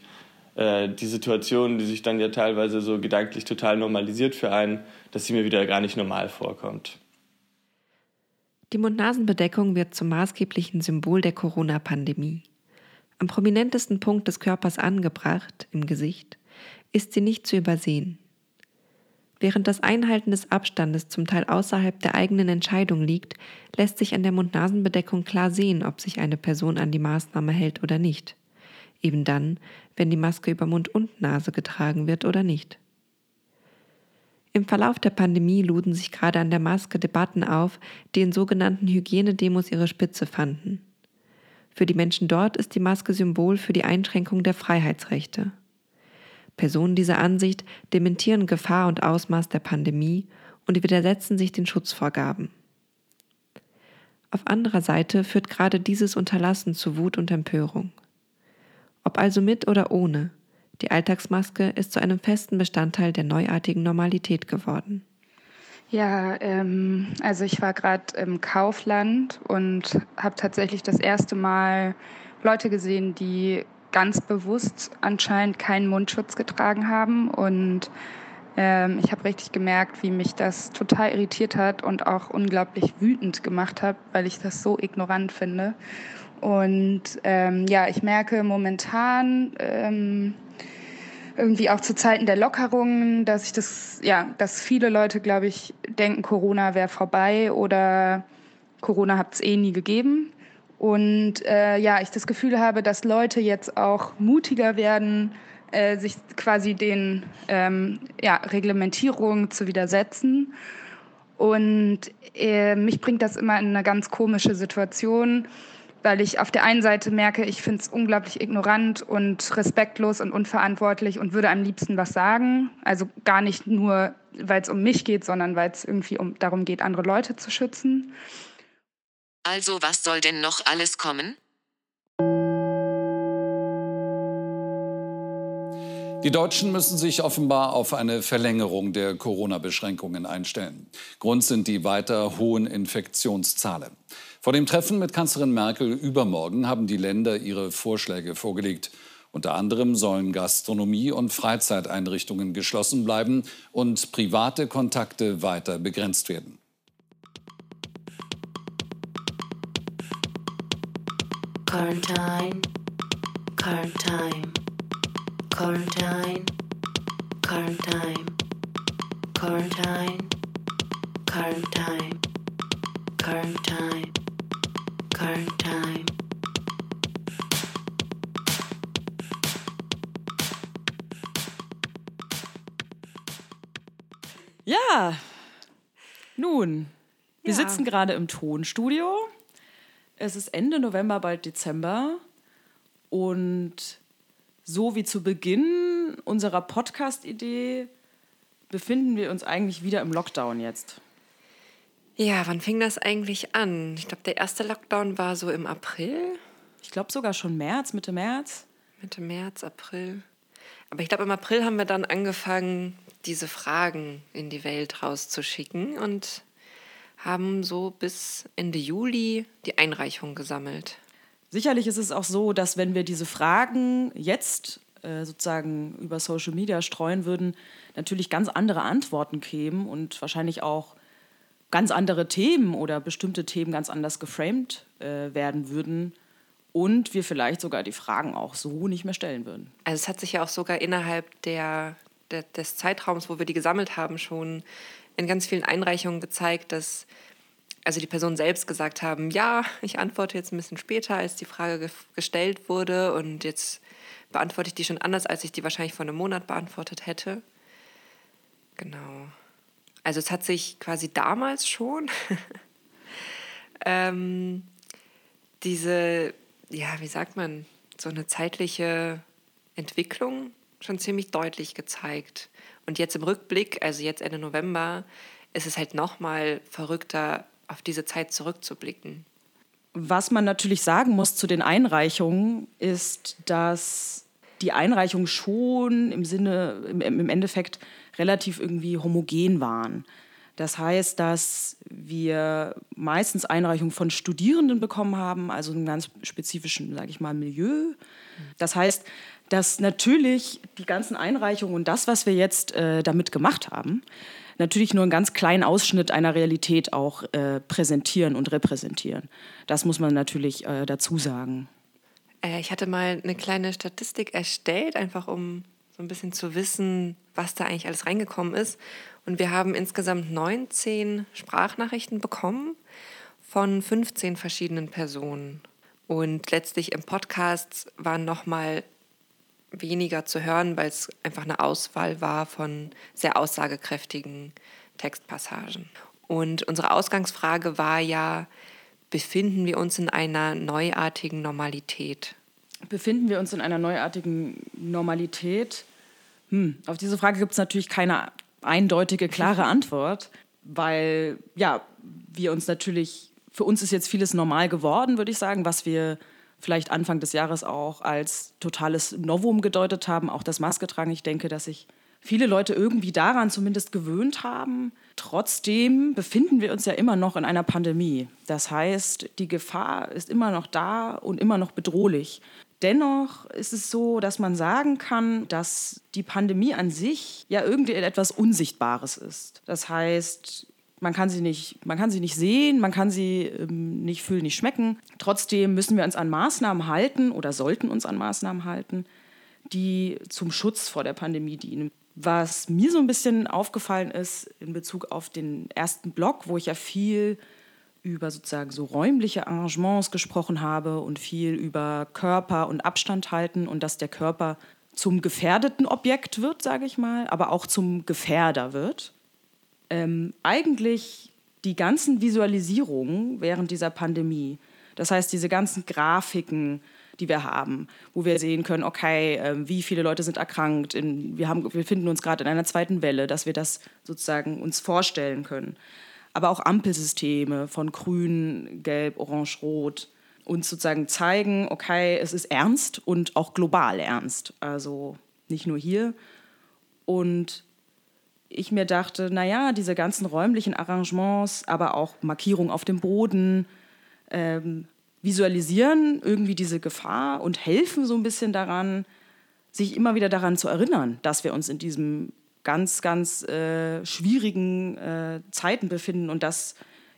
äh, die Situation, die sich dann ja teilweise so gedanklich total normalisiert für einen, dass sie mir wieder gar nicht normal vorkommt. Die Mund-Nasen-Bedeckung wird zum maßgeblichen Symbol der Corona-Pandemie. Am prominentesten Punkt des Körpers angebracht, im Gesicht, ist sie nicht zu übersehen. Während das Einhalten des Abstandes zum Teil außerhalb der eigenen Entscheidung liegt, lässt sich an der Mund-Nasen-Bedeckung klar sehen, ob sich eine Person an die Maßnahme hält oder nicht. Eben dann, wenn die Maske über Mund und Nase getragen wird oder nicht. Im Verlauf der Pandemie luden sich gerade an der Maske Debatten auf, die in sogenannten Hygienedemos ihre Spitze fanden. Für die Menschen dort ist die Maske Symbol für die Einschränkung der Freiheitsrechte. Personen dieser Ansicht dementieren Gefahr und Ausmaß der Pandemie und widersetzen sich den Schutzvorgaben. Auf anderer Seite führt gerade dieses Unterlassen zu Wut und Empörung. Ob also mit oder ohne, die Alltagsmaske ist zu einem festen Bestandteil der neuartigen Normalität geworden. Ja, ähm, also ich war gerade im Kaufland und habe tatsächlich das erste Mal Leute gesehen, die ganz bewusst anscheinend keinen Mundschutz getragen haben. Und ähm, ich habe richtig gemerkt, wie mich das total irritiert hat und auch unglaublich wütend gemacht hat, weil ich das so ignorant finde. Und ähm, ja, ich merke momentan ähm, irgendwie auch zu Zeiten der Lockerungen, dass ich das, ja, dass viele Leute, glaube ich, denken, Corona wäre vorbei oder Corona hat es eh nie gegeben. Und äh, ja, ich das Gefühl habe, dass Leute jetzt auch mutiger werden, äh, sich quasi den ähm, ja, Reglementierungen zu widersetzen. Und äh, mich bringt das immer in eine ganz komische Situation, weil ich auf der einen Seite merke, ich finde es unglaublich ignorant und respektlos und unverantwortlich und würde am liebsten was sagen. Also gar nicht nur, weil es um mich geht, sondern weil es irgendwie um, darum geht, andere Leute zu schützen. Also was soll denn noch alles kommen? Die Deutschen müssen sich offenbar auf eine Verlängerung der Corona-Beschränkungen einstellen. Grund sind die weiter hohen Infektionszahlen. Vor dem Treffen mit Kanzlerin Merkel übermorgen haben die Länder ihre Vorschläge vorgelegt. Unter anderem sollen Gastronomie und Freizeiteinrichtungen geschlossen bleiben und private Kontakte weiter begrenzt werden. Quarantine, quarantine. Quarantine, quarantine, quarantine, quarantine, quarantine, quarantine. Ja, nun, wir Ja. sitzen gerade im Tonstudio. Es ist Ende November, bald Dezember. Und so wie zu Beginn unserer Podcast-Idee befinden wir uns eigentlich wieder im Lockdown jetzt. Ja, wann fing das eigentlich an? Ich glaube, der erste Lockdown war so im April. Ich glaube sogar schon März, Mitte März. Mitte März, April. Aber ich glaube, im April haben wir dann angefangen, diese Fragen in die Welt rauszuschicken und haben so bis Ende Juli die Einreichung gesammelt. Sicherlich ist es auch so, dass wenn wir diese Fragen jetzt äh, sozusagen über Social Media streuen würden, natürlich ganz andere Antworten kämen und wahrscheinlich auch ganz andere Themen oder bestimmte Themen ganz anders geframed äh, werden würden und wir vielleicht sogar die Fragen auch so nicht mehr stellen würden. Also es hat sich ja auch sogar innerhalb der, der, des Zeitraums, wo wir die gesammelt haben, schon in ganz vielen Einreichungen gezeigt, dass also die Personen selbst gesagt haben, ja, ich antworte jetzt ein bisschen später, als die Frage ge gestellt wurde und jetzt beantworte ich die schon anders, als ich die wahrscheinlich vor einem Monat beantwortet hätte. Genau. Also es hat sich quasi damals schon (laughs) ähm, diese, ja, wie sagt man, so eine zeitliche Entwicklung schon ziemlich deutlich gezeigt. Und jetzt im Rückblick, also jetzt Ende November, ist es halt noch mal verrückter, auf diese Zeit zurückzublicken. Was man natürlich sagen muss zu den Einreichungen, ist, dass die Einreichungen schon im Sinne, im Endeffekt relativ irgendwie homogen waren. Das heißt, dass wir meistens Einreichungen von Studierenden bekommen haben, also einem ganz spezifischen, sage ich mal, Milieu. Das heißt, dass natürlich die ganzen Einreichungen und das, was wir jetzt äh, damit gemacht haben, natürlich nur einen ganz kleinen Ausschnitt einer Realität auch äh, präsentieren und repräsentieren. Das muss man natürlich äh, dazu sagen. Äh, ich hatte mal eine kleine Statistik erstellt, einfach um so ein bisschen zu wissen, was da eigentlich alles reingekommen ist. Und wir haben insgesamt 19 Sprachnachrichten bekommen von 15 verschiedenen Personen. Und letztlich im Podcast waren noch mal weniger zu hören, weil es einfach eine Auswahl war von sehr aussagekräftigen Textpassagen. Und unsere Ausgangsfrage war ja, befinden wir uns in einer neuartigen Normalität? Befinden wir uns in einer neuartigen Normalität? Hm, auf diese Frage gibt es natürlich keine eindeutige, klare (laughs) Antwort, weil ja, wir uns natürlich, für uns ist jetzt vieles normal geworden, würde ich sagen, was wir vielleicht Anfang des Jahres auch als totales Novum gedeutet haben, auch das Maske tragen. Ich denke, dass sich viele Leute irgendwie daran zumindest gewöhnt haben. Trotzdem befinden wir uns ja immer noch in einer Pandemie. Das heißt, die Gefahr ist immer noch da und immer noch bedrohlich. Dennoch ist es so, dass man sagen kann, dass die Pandemie an sich ja irgendwie etwas Unsichtbares ist. Das heißt, man kann sie nicht, man kann sie nicht sehen, man kann sie ähm, nicht fühlen, nicht schmecken. Trotzdem müssen wir uns an Maßnahmen halten oder sollten uns an Maßnahmen halten, die zum Schutz vor der Pandemie dienen. Was mir so ein bisschen aufgefallen ist in Bezug auf den ersten Block, wo ich ja viel über sozusagen so räumliche Arrangements gesprochen habe und viel über Körper und Abstand halten und dass der Körper zum gefährdeten Objekt wird, sage ich mal, aber auch zum Gefährder wird. Ähm, eigentlich die ganzen Visualisierungen während dieser Pandemie, das heißt diese ganzen Grafiken, die wir haben, wo wir sehen können, okay, äh, wie viele Leute sind erkrankt, in, wir, haben, wir befinden uns gerade in einer zweiten Welle, dass wir das sozusagen uns vorstellen können aber auch Ampelsysteme von grün, gelb, orange, rot uns sozusagen zeigen, okay, es ist ernst und auch global ernst. Also nicht nur hier. Und ich mir dachte, naja, diese ganzen räumlichen Arrangements, aber auch Markierungen auf dem Boden, ähm, visualisieren irgendwie diese Gefahr und helfen so ein bisschen daran, sich immer wieder daran zu erinnern, dass wir uns in diesem ganz, ganz äh, schwierigen äh, Zeiten befinden und dass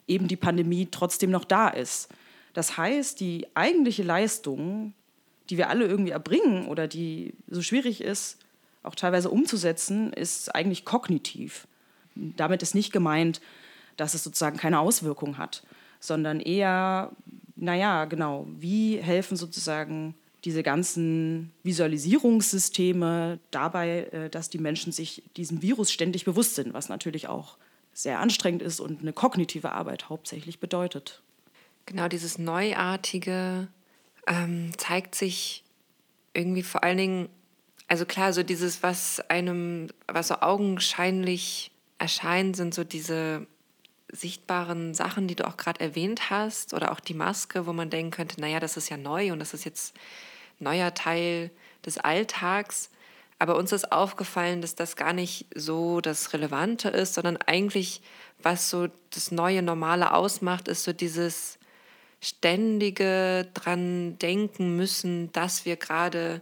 eben die Pandemie trotzdem noch da ist. Das heißt, die eigentliche Leistung, die wir alle irgendwie erbringen oder die so schwierig ist, auch teilweise umzusetzen, ist eigentlich kognitiv. Damit ist nicht gemeint, dass es sozusagen keine Auswirkung hat, sondern eher, naja, genau, wie helfen sozusagen diese ganzen Visualisierungssysteme dabei, äh, dass die Menschen sich diesem Virus ständig bewusst sind, was natürlich auch sehr anstrengend ist und eine kognitive Arbeit hauptsächlich bedeutet. Genau, dieses Neuartige ähm, zeigt sich irgendwie vor allen Dingen, also klar, so dieses, was einem, was so augenscheinlich erscheint, sind so diese sichtbaren Sachen, die du auch gerade erwähnt hast, oder auch die Maske, wo man denken könnte, naja, das ist ja neu und das ist jetzt neuer Teil des Alltags. Aber uns ist aufgefallen, dass das gar nicht so das Relevante ist, sondern eigentlich, was so das neue Normale ausmacht, ist so dieses ständige dran denken müssen, dass wir gerade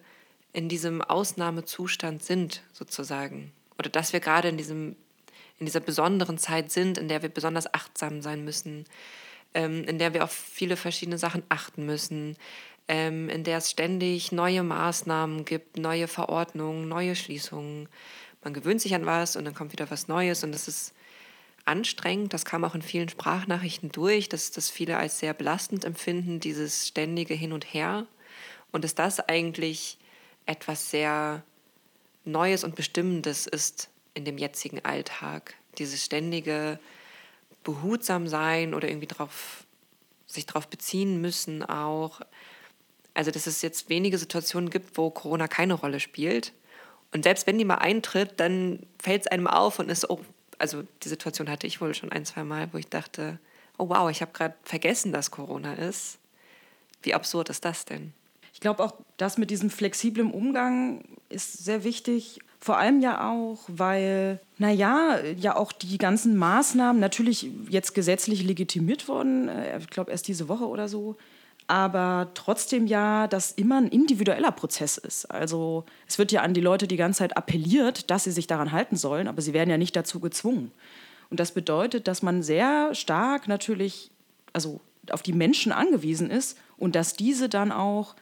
in diesem Ausnahmezustand sind, sozusagen. Oder dass wir gerade in, diesem, in dieser besonderen Zeit sind, in der wir besonders achtsam sein müssen, ähm, in der wir auf viele verschiedene Sachen achten müssen, ähm, in der es ständig neue Maßnahmen gibt, neue Verordnungen, neue Schließungen. Man gewöhnt sich an was und dann kommt wieder was Neues und das ist anstrengend. Das kam auch in vielen Sprachnachrichten durch, dass das viele als sehr belastend empfinden, dieses ständige Hin und Her. Und dass das eigentlich etwas sehr Neues und Bestimmendes ist in dem jetzigen Alltag. Dieses ständige behutsam sein oder irgendwie drauf, sich darauf beziehen müssen auch, also, dass es jetzt wenige Situationen gibt, wo Corona keine Rolle spielt. Und selbst wenn die mal eintritt, dann fällt es einem auf und ist, oh, also die Situation hatte ich wohl schon ein, zwei Mal, wo ich dachte, oh wow, ich habe gerade vergessen, dass Corona ist. Wie absurd ist das denn? Ich glaube auch, das mit diesem flexiblen Umgang ist sehr wichtig. Vor allem ja auch, weil, naja, ja auch die ganzen Maßnahmen natürlich jetzt gesetzlich legitimiert wurden, äh, ich glaube erst diese Woche oder so, aber trotzdem ja, dass immer ein individueller Prozess ist. Also es wird ja an die Leute die ganze Zeit appelliert, dass sie sich daran halten sollen, aber sie werden ja nicht dazu gezwungen. Und das bedeutet, dass man sehr stark natürlich also auf die Menschen angewiesen ist und dass diese dann auch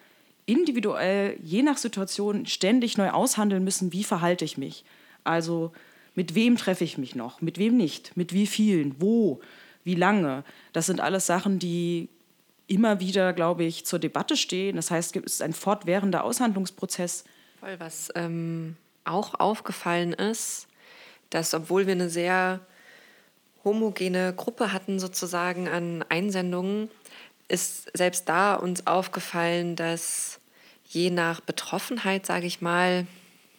individuell, je nach Situation, ständig neu aushandeln müssen, wie verhalte ich mich. Also mit wem treffe ich mich noch, mit wem nicht, mit wie vielen, wo, wie lange. Das sind alles Sachen, die immer wieder, glaube ich, zur Debatte stehen. Das heißt, es ist ein fortwährender Aushandlungsprozess. Voll, was ähm, auch aufgefallen ist, dass obwohl wir eine sehr homogene Gruppe hatten sozusagen an Einsendungen, ist selbst da uns aufgefallen, dass je nach Betroffenheit, sage ich mal,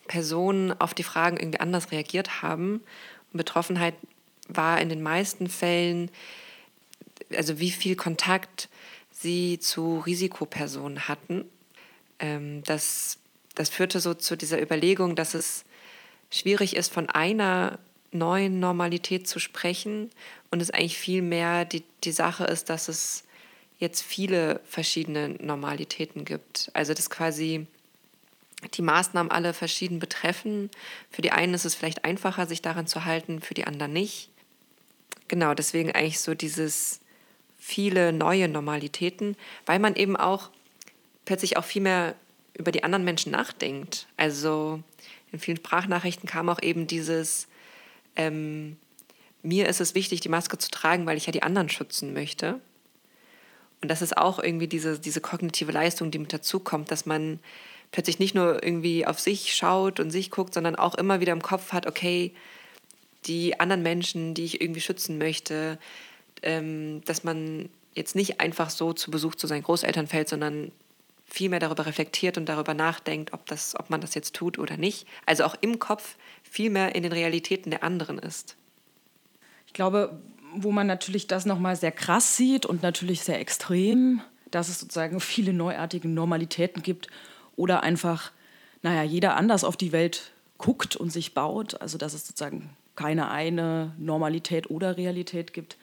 Personen auf die Fragen irgendwie anders reagiert haben. Und Betroffenheit war in den meisten Fällen, also wie viel Kontakt sie zu Risikopersonen hatten. Ähm, das, das führte so zu dieser Überlegung, dass es schwierig ist, von einer neuen Normalität zu sprechen und es eigentlich viel mehr die, die Sache ist, dass es jetzt viele verschiedene Normalitäten gibt. Also dass quasi die Maßnahmen alle verschieden betreffen. Für die einen ist es vielleicht einfacher, sich daran zu halten, für die anderen nicht. Genau, deswegen eigentlich so dieses viele neue Normalitäten, weil man eben auch plötzlich auch viel mehr über die anderen Menschen nachdenkt. Also in vielen Sprachnachrichten kam auch eben dieses, ähm, mir ist es wichtig, die Maske zu tragen, weil ich ja die anderen schützen möchte. Und das ist auch irgendwie diese, diese kognitive Leistung, die mit dazu kommt, dass man plötzlich nicht nur irgendwie auf sich schaut und sich guckt, sondern auch immer wieder im Kopf hat, okay, die anderen Menschen, die ich irgendwie schützen möchte, ähm, dass man jetzt nicht einfach so zu Besuch zu seinen Großeltern fällt, sondern viel mehr darüber reflektiert und darüber nachdenkt, ob, das, ob man das jetzt tut oder nicht. Also auch im Kopf viel mehr in den Realitäten der anderen ist. Ich glaube, wo man natürlich das nochmal sehr krass sieht und natürlich sehr extrem, dass es sozusagen viele neuartige Normalitäten gibt oder einfach, naja, jeder anders auf die Welt guckt und sich baut, also dass es sozusagen keine eine Normalität oder Realität gibt,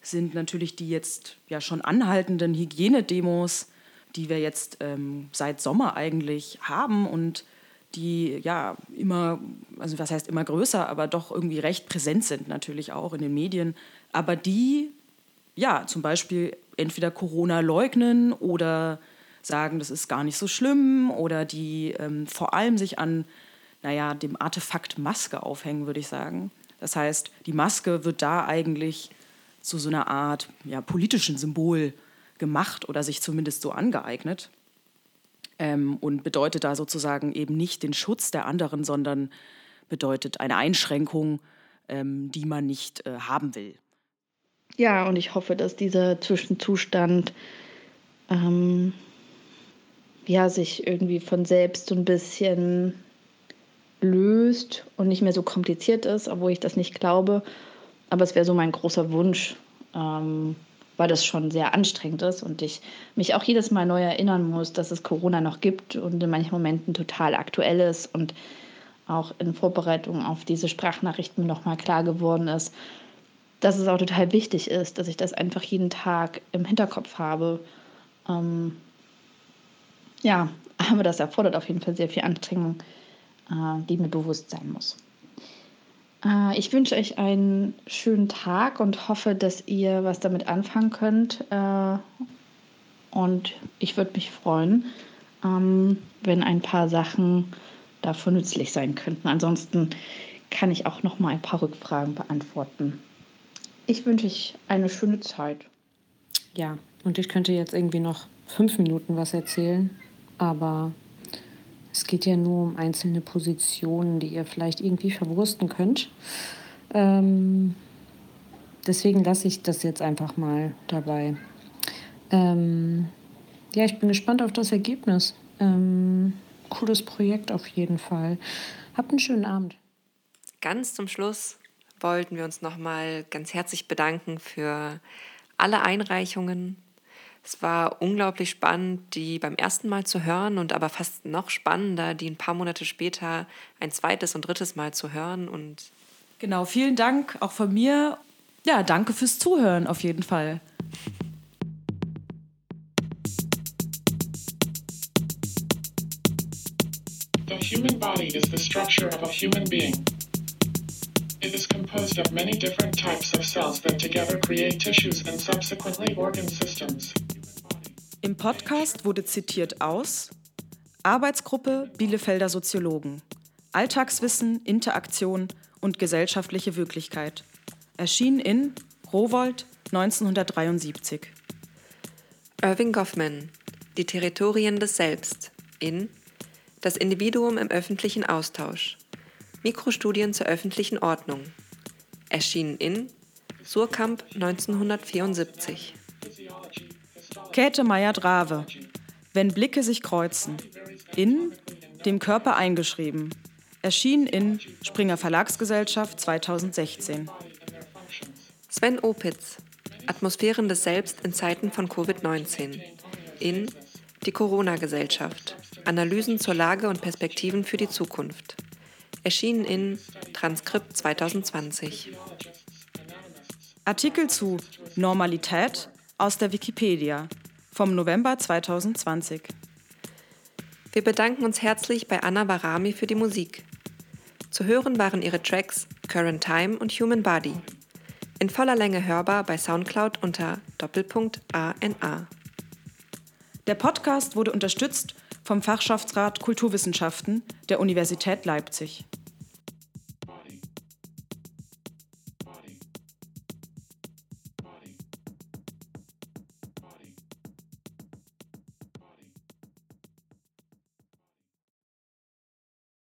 sind natürlich die jetzt ja schon anhaltenden Hygienedemos, die wir jetzt ähm, seit Sommer eigentlich haben und die ja immer, also was heißt immer größer, aber doch irgendwie recht präsent sind natürlich auch in den Medien, aber die ja zum Beispiel entweder Corona leugnen oder sagen, das ist gar nicht so schlimm oder die ähm, vor allem sich an, naja, dem Artefakt Maske aufhängen, würde ich sagen. Das heißt, die Maske wird da eigentlich zu so einer Art ja, politischen Symbol gemacht oder sich zumindest so angeeignet ähm, und bedeutet da sozusagen eben nicht den Schutz der anderen, sondern bedeutet eine Einschränkung, ähm, die man nicht äh, haben will. Ja, und ich hoffe, dass dieser Zwischenzustand ähm, ja, sich irgendwie von selbst so ein bisschen löst und nicht mehr so kompliziert ist, obwohl ich das nicht glaube. Aber es wäre so mein großer Wunsch, ähm, weil das schon sehr anstrengend ist und ich mich auch jedes Mal neu erinnern muss, dass es Corona noch gibt und in manchen Momenten total aktuell ist und auch in Vorbereitung auf diese Sprachnachrichten nochmal klar geworden ist, dass es auch total wichtig ist, dass ich das einfach jeden Tag im Hinterkopf habe. Ähm, ja, (laughs) aber das erfordert auf jeden Fall sehr viel Anstrengung, äh, die mir bewusst sein muss. Äh, ich wünsche euch einen schönen Tag und hoffe, dass ihr was damit anfangen könnt. Äh, und ich würde mich freuen, ähm, wenn ein paar Sachen dafür nützlich sein könnten. Ansonsten kann ich auch noch mal ein paar Rückfragen beantworten. Ich wünsche euch eine schöne Zeit. Ja, und ich könnte jetzt irgendwie noch fünf Minuten was erzählen, aber es geht ja nur um einzelne Positionen, die ihr vielleicht irgendwie verwursten könnt. Ähm, deswegen lasse ich das jetzt einfach mal dabei. Ähm, ja, ich bin gespannt auf das Ergebnis. Ähm, cooles Projekt auf jeden Fall. Habt einen schönen Abend. Ganz zum Schluss wollten wir uns nochmal ganz herzlich bedanken für alle Einreichungen, es war unglaublich spannend, die beim ersten Mal zu hören und aber fast noch spannender, die ein paar Monate später ein zweites und drittes Mal zu hören. Und genau, vielen Dank auch von mir. Ja, danke fürs Zuhören auf jeden Fall. The human body is the structure of a human being. It is composed of many different types of cells that together create tissues and subsequently organ systems. Im Podcast wurde zitiert aus Arbeitsgruppe Bielefelder Soziologen. Alltagswissen, Interaktion und gesellschaftliche Wirklichkeit. Erschien in Rowold 1973. Irving Goffman. Die Territorien des Selbst. In Das Individuum im öffentlichen Austausch. Mikrostudien zur öffentlichen Ordnung. Erschienen in Surkamp 1974. Käthe Meyer-Drave. Wenn Blicke sich kreuzen. In Dem Körper eingeschrieben. Erschienen in Springer Verlagsgesellschaft 2016. Sven Opitz. Atmosphären des Selbst in Zeiten von Covid-19. In Die Corona-Gesellschaft. Analysen zur Lage und Perspektiven für die Zukunft. Erschienen in Transkript 2020. Artikel zu Normalität aus der Wikipedia vom November 2020. Wir bedanken uns herzlich bei Anna Barami für die Musik. Zu hören waren ihre Tracks Current Time und Human Body. In voller Länge hörbar bei Soundcloud unter Doppelpunkt ANA. Der Podcast wurde unterstützt vom Fachschaftsrat Kulturwissenschaften der Universität Leipzig.